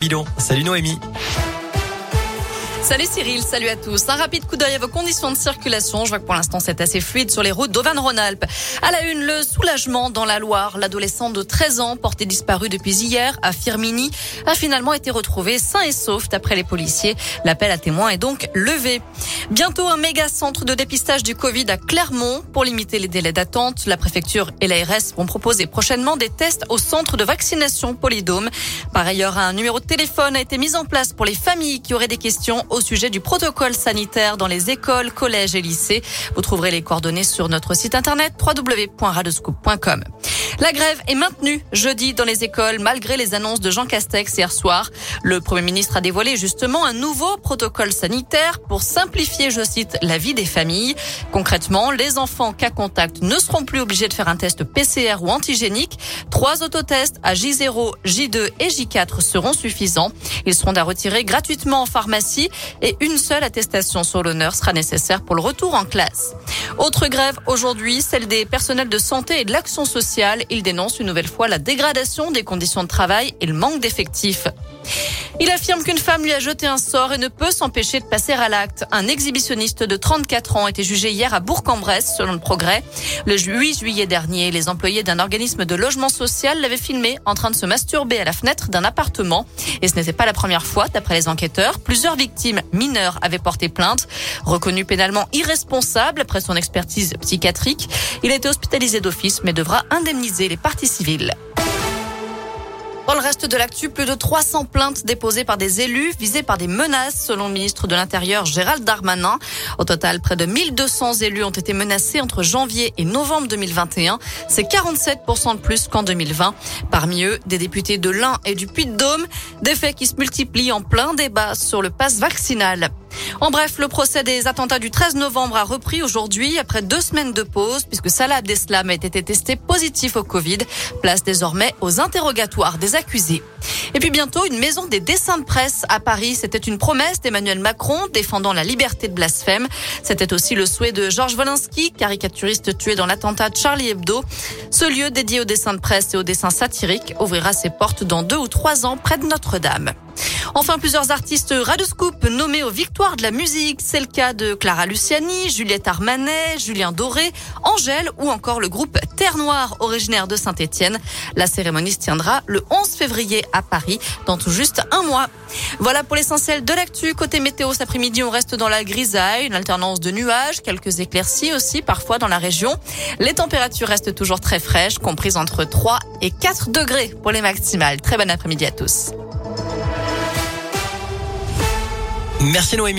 Bilan. Salut Noémie. Salut Cyril, salut à tous. Un rapide coup d'œil à vos conditions de circulation. Je vois que pour l'instant c'est assez fluide sur les routes d'Auvergne-Rhône-Alpes. À la une, le soulagement dans la Loire. L'adolescent de 13 ans, porté disparu depuis hier à Firmini, a finalement été retrouvé sain et sauf d'après les policiers. L'appel à témoins est donc levé. Bientôt un méga centre de dépistage du Covid à Clermont. Pour limiter les délais d'attente, la préfecture et l'ARS vont proposer prochainement des tests au centre de vaccination Polydôme. Par ailleurs, un numéro de téléphone a été mis en place pour les familles qui auraient des questions au sujet du protocole sanitaire dans les écoles, collèges et lycées. Vous trouverez les coordonnées sur notre site internet www.radescoop.com. La grève est maintenue jeudi dans les écoles malgré les annonces de Jean Castex hier soir. Le Premier ministre a dévoilé justement un nouveau protocole sanitaire pour simplifier, je cite, la vie des familles. Concrètement, les enfants cas contact ne seront plus obligés de faire un test PCR ou antigénique. Trois autotests à J0, J2 et J4 seront suffisants. Ils seront à retirer gratuitement en pharmacie et une seule attestation sur l'honneur sera nécessaire pour le retour en classe. Autre grève aujourd'hui, celle des personnels de santé et de l'action sociale. Ils dénoncent une nouvelle fois la dégradation des conditions de travail et le manque d'effectifs. Il affirme qu'une femme lui a jeté un sort et ne peut s'empêcher de passer à l'acte. Un exhibitionniste de 34 ans a été jugé hier à Bourg-en-Bresse, selon le progrès. Le 8 juillet dernier, les employés d'un organisme de logement social l'avaient filmé en train de se masturber à la fenêtre d'un appartement. Et ce n'était pas la première fois, d'après les enquêteurs. Plusieurs victimes mineures avaient porté plainte. Reconnu pénalement irresponsable après son expertise psychiatrique, il a été hospitalisé d'office mais devra indemniser les parties civiles. Dans le reste de l'actu, plus de 300 plaintes déposées par des élus visées par des menaces, selon le ministre de l'Intérieur Gérald Darmanin. Au total, près de 1200 élus ont été menacés entre janvier et novembre 2021. C'est 47% de plus qu'en 2020. Parmi eux, des députés de l'Ain et du Puy-de-Dôme. Des faits qui se multiplient en plein débat sur le pass vaccinal. En bref, le procès des attentats du 13 novembre a repris aujourd'hui après deux semaines de pause puisque Salah Abdeslam a été testé positif au Covid. Place désormais aux interrogatoires des accusés. Et puis bientôt, une maison des dessins de presse à Paris. C'était une promesse d'Emmanuel Macron défendant la liberté de blasphème. C'était aussi le souhait de Georges Wolinski, caricaturiste tué dans l'attentat de Charlie Hebdo. Ce lieu dédié aux dessins de presse et aux dessins satiriques ouvrira ses portes dans deux ou trois ans près de Notre-Dame. Enfin, plusieurs artistes Radescoop nommés aux victoires de la musique. C'est le cas de Clara Luciani, Juliette Armanet, Julien Doré, Angèle ou encore le groupe Terre Noire, originaire de Saint-Etienne. La cérémonie se tiendra le 11 février à Dans tout juste un mois. Voilà pour l'essentiel de l'actu. Côté météo, cet après-midi, on reste dans la grisaille, une alternance de nuages, quelques éclaircies aussi parfois dans la région. Les températures restent toujours très fraîches, comprises entre 3 et 4 degrés pour les maximales. Très bon après-midi à tous. Merci Noémie.